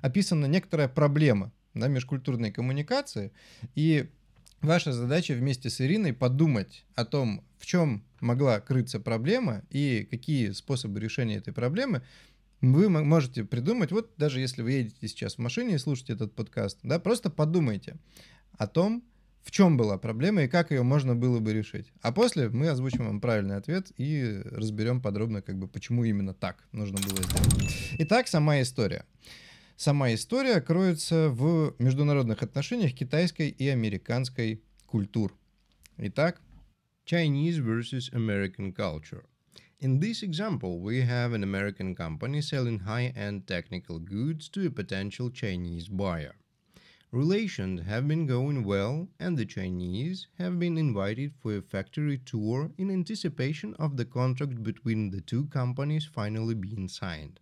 S1: описана некоторая проблема да, межкультурной коммуникации, и ваша задача вместе с Ириной подумать о том, в чем могла крыться проблема и какие способы решения этой проблемы вы можете придумать, вот даже если вы едете сейчас в машине и слушаете этот подкаст, да, просто подумайте о том, в чем была проблема и как ее можно было бы решить. А после мы озвучим вам правильный ответ и разберем подробно, как бы, почему именно так нужно было сделать. Итак, сама история. Сама история кроется в международных отношениях китайской и американской культур. Итак, Chinese versus American culture. In this example, we have an American company selling high-end technical goods to a potential Chinese buyer. Relations have been going well, and the Chinese have been invited for a factory tour in anticipation of the contract between the two companies finally being signed.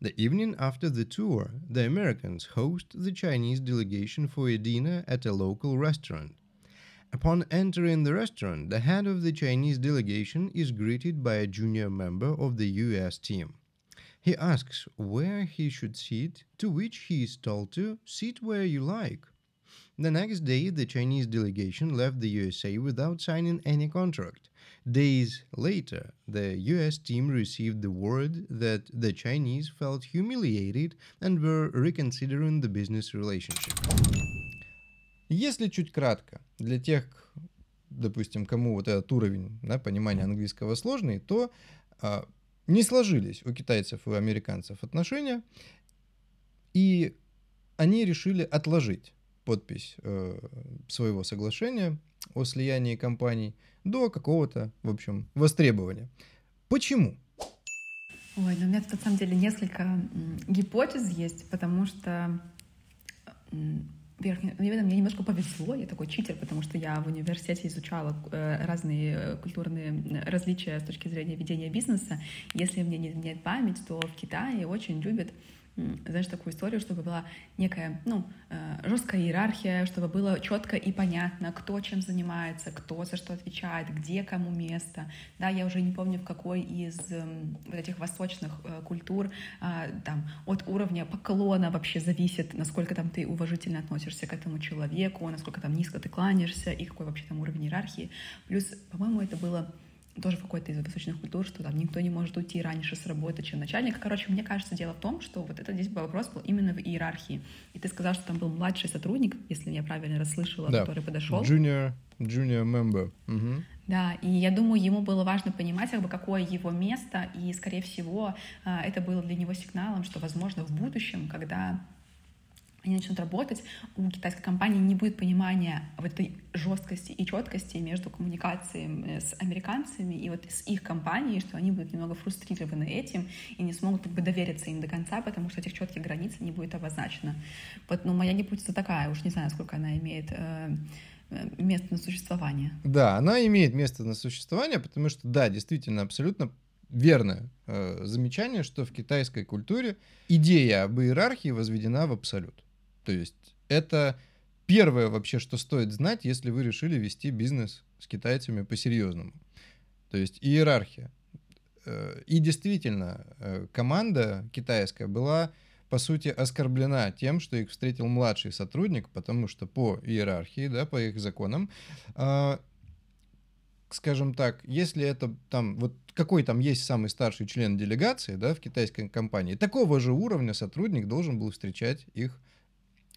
S1: The evening after the tour, the Americans host the Chinese delegation for a dinner at a local restaurant. Upon entering the restaurant, the head of the Chinese delegation is greeted by a junior member of the US team. He asks where he should sit, to which he is told to sit where you like. The next day, the Chinese delegation left the USA without signing any contract. Days later, the US team received the word that the Chinese felt humiliated and were reconsidering the business relationship. Если чуть кратко, для тех, допустим, кому вот этот уровень да, понимания английского сложный, то а, не сложились у китайцев и у американцев отношения, и они решили отложить подпись э, своего соглашения о слиянии компаний до какого-то, в общем, востребования. Почему?
S2: Ой, ну у меня тут на самом деле несколько гипотез есть, потому что верхний, наверное, мне немножко повезло, я такой читер, потому что я в университете изучала э, разные э, культурные различия с точки зрения ведения бизнеса. Если мне не изменяет память, то в Китае очень любят знаешь, такую историю, чтобы была некая, ну, э, жесткая иерархия, чтобы было четко и понятно, кто чем занимается, кто за что отвечает, где кому место. Да, я уже не помню, в какой из вот этих восточных э, культур а, там от уровня поклона вообще зависит, насколько там ты уважительно относишься к этому человеку, насколько там низко ты кланяешься и какой вообще там уровень иерархии. Плюс, по-моему, это было тоже в какой-то из восточных культур, что там никто не может уйти раньше с работы, чем начальник. Короче, мне кажется, дело в том, что вот это здесь вопрос был именно в иерархии. И ты сказал, что там был младший сотрудник, если я правильно расслышала, да. который подошел.
S1: Junior, junior member. Угу.
S2: Да, и я думаю, ему было важно понимать, как бы, какое его место, и, скорее всего, а, это было для него сигналом, что, возможно, в будущем, когда они начнут работать, у китайской компании не будет понимания в этой жесткости и четкости между коммуникацией с американцами и вот с их компанией, что они будут немного фрустрированы этим и не смогут как бы довериться им до конца, потому что этих четких границ не будет обозначено. Вот, ну, моя гипотеза такая, уж не знаю, сколько она имеет э, э, место на существование.
S1: Да, она имеет место на существование, потому что, да, действительно, абсолютно верное э, замечание, что в китайской культуре идея об иерархии возведена в абсолют. То есть это первое вообще, что стоит знать, если вы решили вести бизнес с китайцами по-серьезному. То есть иерархия. Э, и действительно, э, команда китайская была, по сути, оскорблена тем, что их встретил младший сотрудник, потому что по иерархии, да, по их законам, а, скажем так, если это там, вот какой там есть самый старший член делегации, да, в китайской компании, такого же уровня сотрудник должен был встречать их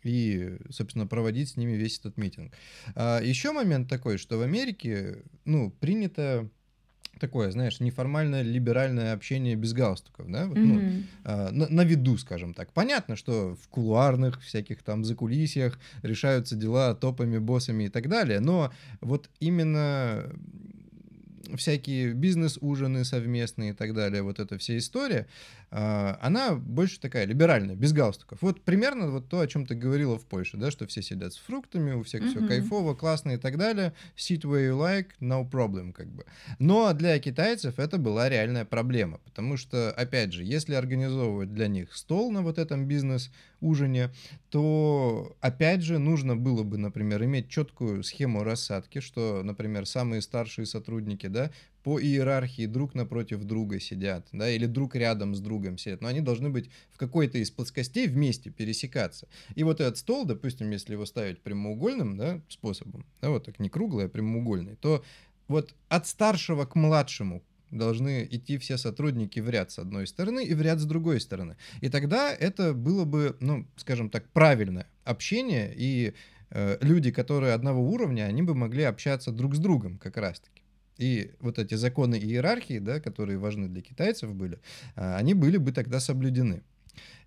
S1: и, собственно, проводить с ними весь этот митинг. А еще момент такой, что в Америке, ну, принято такое, знаешь, неформальное либеральное общение без галстуков, да, вот, mm-hmm. ну, а, на, на виду, скажем так. Понятно, что в кулуарных всяких там закулисьях решаются дела топами, боссами и так далее, но вот именно всякие бизнес-ужины совместные и так далее, вот эта вся история, а, она больше такая либеральная, без галстуков. Вот примерно вот то, о чем ты говорила в Польше, да, что все сидят с фруктами, у всех mm-hmm. все кайфово, классно и так далее. Sit where you like, no problem, как бы. Но для китайцев это была реальная проблема, потому что, опять же, если организовывать для них стол на вот этом бизнес-ужине, то, опять же, нужно было бы, например, иметь четкую схему рассадки, что, например, самые старшие сотрудники, да, по иерархии друг напротив друга сидят, да, или друг рядом с другом сидят, но они должны быть в какой-то из плоскостей вместе пересекаться. И вот этот стол, допустим, если его ставить прямоугольным, да, способом, да, вот так не круглый, а прямоугольный, то вот от старшего к младшему должны идти все сотрудники в ряд с одной стороны и в ряд с другой стороны. И тогда это было бы, ну, скажем так, правильное общение, и э, люди, которые одного уровня, они бы могли общаться друг с другом как раз-таки. И вот эти законы иерархии, да, которые важны для китайцев были, а, они были бы тогда соблюдены.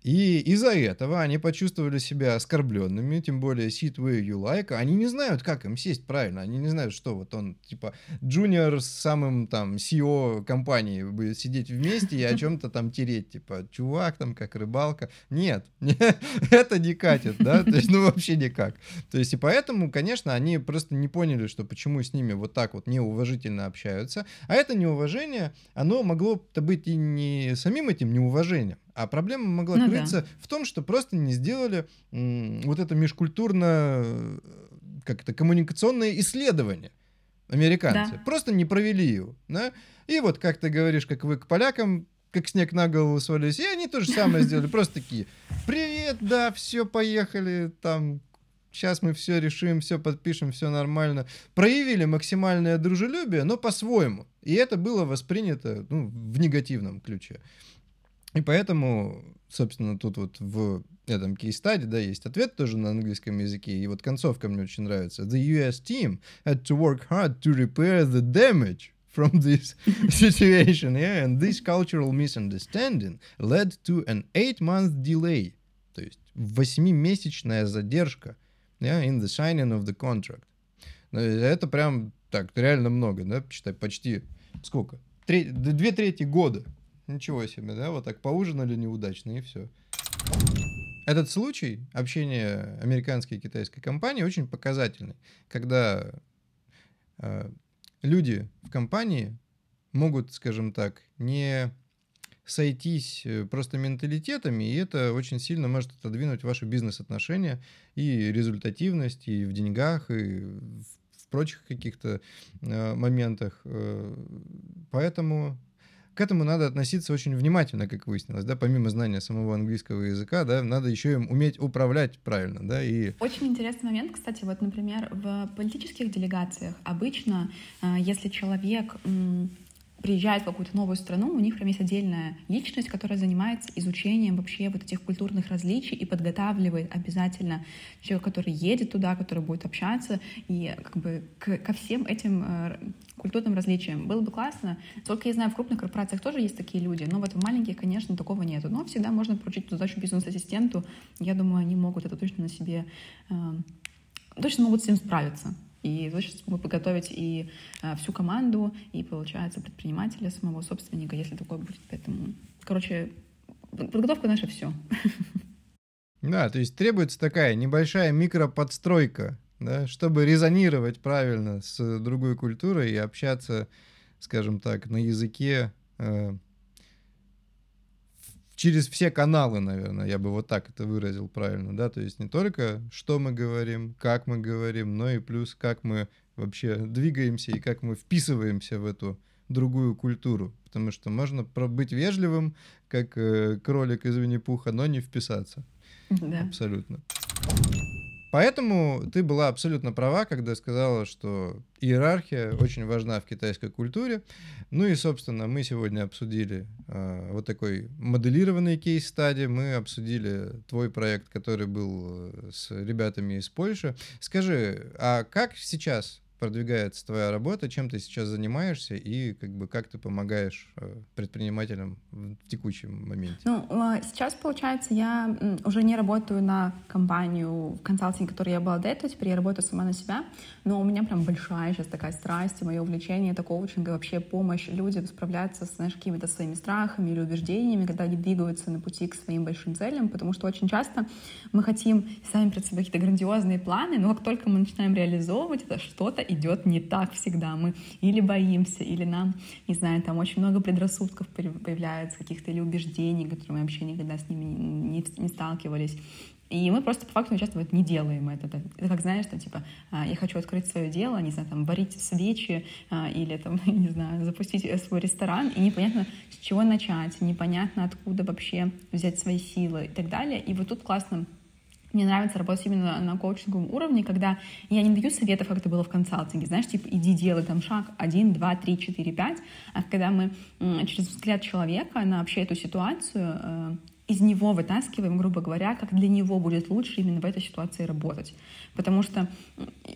S1: И из-за этого они почувствовали себя оскорбленными, тем более sit where you like. Они не знают, как им сесть правильно. Они не знают, что вот он, типа, джуниор с самым там CEO компании будет сидеть вместе и о чем-то там тереть. Типа, чувак там как рыбалка. Нет, это не катит, да? То есть, ну вообще никак. То есть, и поэтому, конечно, они просто не поняли, что почему с ними вот так вот неуважительно общаются. А это неуважение, оно могло-то быть и не самим этим неуважением, а проблема могла ну, крыться да. в том, что просто не сделали вот это межкультурно э, как это коммуникационное исследование американцы. Да. Просто не провели его. Да? И вот, как ты говоришь, как вы к полякам как снег на голову свалились, и они то же самое сделали. Просто такие, привет, да, все, поехали, там, сейчас мы все решим, все подпишем, все нормально. Проявили максимальное дружелюбие, но по-своему. И это было воспринято ну, в негативном ключе. И поэтому, собственно, тут вот в этом кейс-стаде, да, есть ответ тоже на английском языке, и вот концовка мне очень нравится. The US team had to work hard to repair the damage from this situation, yeah, and this cultural misunderstanding led to an eight-month delay, то есть восьмимесячная задержка, yeah, in the signing of the contract. Это прям так, реально много, да, считай, почти сколько? Три, две трети года Ничего себе, да? Вот так поужинали неудачно, и все. этот случай общения американской и китайской компании очень показательный, когда э, люди в компании могут, скажем так, не сойтись э, просто менталитетами, и это очень сильно может отодвинуть ваши бизнес-отношения и результативность, и в деньгах, и в прочих каких-то э, моментах. Э, поэтому к этому надо относиться очень внимательно, как выяснилось, да, помимо знания самого английского языка, да, надо еще им уметь управлять правильно, да, и...
S2: Очень интересный момент, кстати, вот, например, в политических делегациях обычно, э, если человек приезжает в какую-то новую страну, у них прям есть отдельная личность, которая занимается изучением вообще вот этих культурных различий и подготавливает обязательно человека, который едет туда, который будет общаться, и как бы к, ко всем этим э, культурным различиям. Было бы классно. Только я знаю, в крупных корпорациях тоже есть такие люди, но вот в маленьких, конечно, такого нету. Но всегда можно поручить задачу бизнес-ассистенту. Я думаю, они могут это точно на себе, э, точно могут с ним справиться и точно смогут подготовить и а, всю команду, и, получается, предпринимателя, самого собственника, если такое будет. Поэтому, короче, подготовка наша все.
S1: Да, то есть требуется такая небольшая микроподстройка, да, чтобы резонировать правильно с другой культурой и общаться, скажем так, на языке э, через все каналы, наверное, я бы вот так это выразил правильно, да, то есть не только что мы говорим, как мы говорим, но и плюс как мы вообще двигаемся и как мы вписываемся в эту другую культуру, потому что можно быть вежливым, как э, кролик из Винни-Пуха, но не вписаться. Да. Абсолютно. Поэтому ты была абсолютно права, когда сказала, что иерархия очень важна в китайской культуре. Ну и, собственно, мы сегодня обсудили э, вот такой моделированный кейс-стади. Мы обсудили твой проект, который был э, с ребятами из Польши. Скажи, а как сейчас продвигается твоя работа, чем ты сейчас занимаешься и как бы как ты помогаешь э, предпринимателям в текущем моменте?
S2: Ну, а, сейчас, получается, я уже не работаю на компанию в консалтинге, которой я была до этого, теперь я работаю сама на себя, но у меня прям большая сейчас такая страсть, мое увлечение, это коучинг и вообще помощь людям справляться с, знаешь, какими-то своими страхами или убеждениями, когда они двигаются на пути к своим большим целям, потому что очень часто мы хотим сами перед собой какие-то грандиозные планы, но как только мы начинаем реализовывать это, что-то идет не так всегда. Мы или боимся, или нам, не знаю, там очень много предрассудков появляется, каких-то или убеждений, которые мы вообще никогда с ними не, не сталкивались. И мы просто по факту часто вот не делаем это. Это как, знаешь, там, типа, а, я хочу открыть свое дело, не знаю, там, варить свечи а, или, там, не знаю, запустить свой ресторан, и непонятно, с чего начать, непонятно, откуда вообще взять свои силы и так далее. И вот тут классно мне нравится работать именно на коучинговом уровне, когда я не даю советов, как это было в консалтинге, знаешь, типа, иди делай там шаг один, два, три, четыре, пять, а когда мы через взгляд человека на вообще эту ситуацию э, из него вытаскиваем, грубо говоря, как для него будет лучше именно в этой ситуации работать. Потому что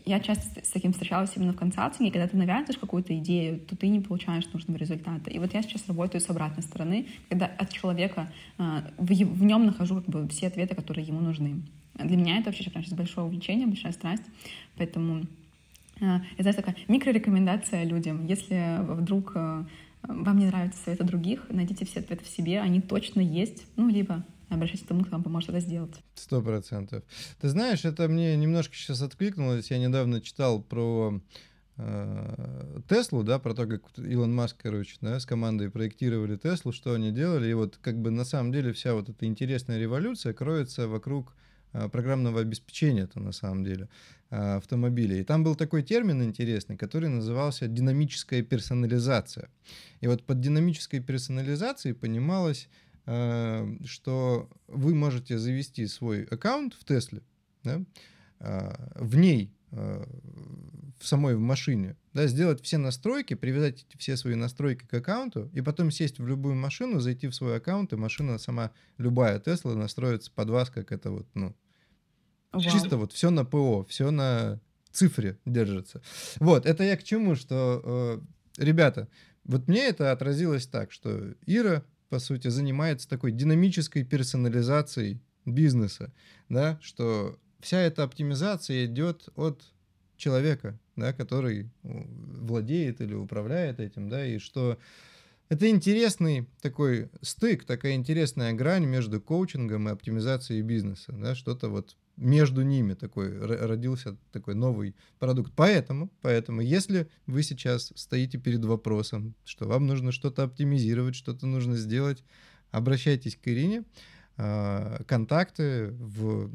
S2: я часто с таким встречалась именно в консалтинге, когда ты навязываешь какую-то идею, то ты не получаешь нужного результата. И вот я сейчас работаю с обратной стороны, когда от человека э, в нем нахожу как бы все ответы, которые ему нужны. Для меня это вообще прям сейчас большое увлечение, большая страсть, поэтому это такая микрорекомендация людям. Если вдруг э, вам не нравятся советы других, найдите все ответы в себе, они точно есть, ну, либо обращайтесь к тому, кто вам поможет это сделать.
S1: Сто процентов. Ты знаешь, это мне немножко сейчас откликнулось. Я недавно читал про э, Теслу, да, про то, как Илон Маск, короче, да, с командой проектировали Теслу, что они делали. И вот как бы на самом деле вся вот эта интересная революция кроется вокруг программного обеспечения это на самом деле э, автомобилей. И там был такой термин интересный, который назывался динамическая персонализация. И вот под динамической персонализацией понималось, э, что вы можете завести свой аккаунт в Тесле, да, в ней в самой в машине, да, сделать все настройки, привязать все свои настройки к аккаунту, и потом сесть в любую машину, зайти в свой аккаунт, и машина сама, любая Тесла, настроится под вас, как это вот, ну, Вау. чисто вот все на ПО, все на цифре держится. Вот, это я к чему, что, э, ребята, вот мне это отразилось так, что Ира, по сути, занимается такой динамической персонализацией бизнеса, да, что вся эта оптимизация идет от человека, да, который владеет или управляет этим, да, и что Это интересный такой стык, такая интересная грань между коучингом и оптимизацией бизнеса, да, что-то вот между ними такой родился такой новый продукт. Поэтому, поэтому, если вы сейчас стоите перед вопросом, что вам нужно что-то оптимизировать, что-то нужно сделать, обращайтесь к Ирине. А, контакты в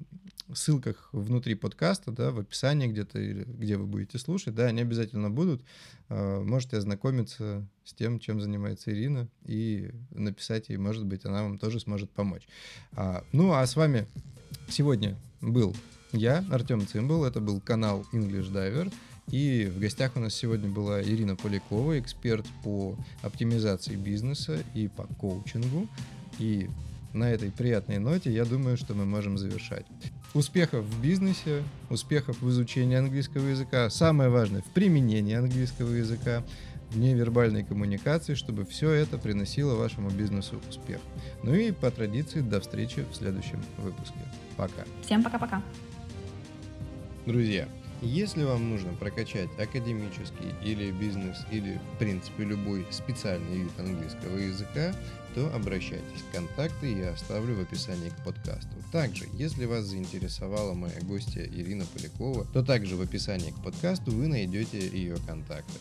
S1: ссылках внутри подкаста, да, в описании где-то, где вы будете слушать, да, они обязательно будут. А, можете ознакомиться с тем, чем занимается Ирина, и написать ей, может быть, она вам тоже сможет помочь. А, ну, а с вами сегодня был я, Артем Цимбал, это был канал English Diver, и в гостях у нас сегодня была Ирина Полякова, эксперт по оптимизации бизнеса и по коучингу. И на этой приятной ноте я думаю, что мы можем завершать. Успехов в бизнесе, успехов в изучении английского языка, самое важное в применении английского языка, в невербальной коммуникации, чтобы все это приносило вашему бизнесу успех. Ну и по традиции до встречи в следующем выпуске. Пока.
S2: Всем пока-пока.
S1: Друзья, если вам нужно прокачать академический или бизнес, или в принципе любой специальный вид английского языка, то обращайтесь. Контакты я оставлю в описании к подкасту. Также, если вас заинтересовала моя гостья Ирина Полякова, то также в описании к подкасту вы найдете ее контакты.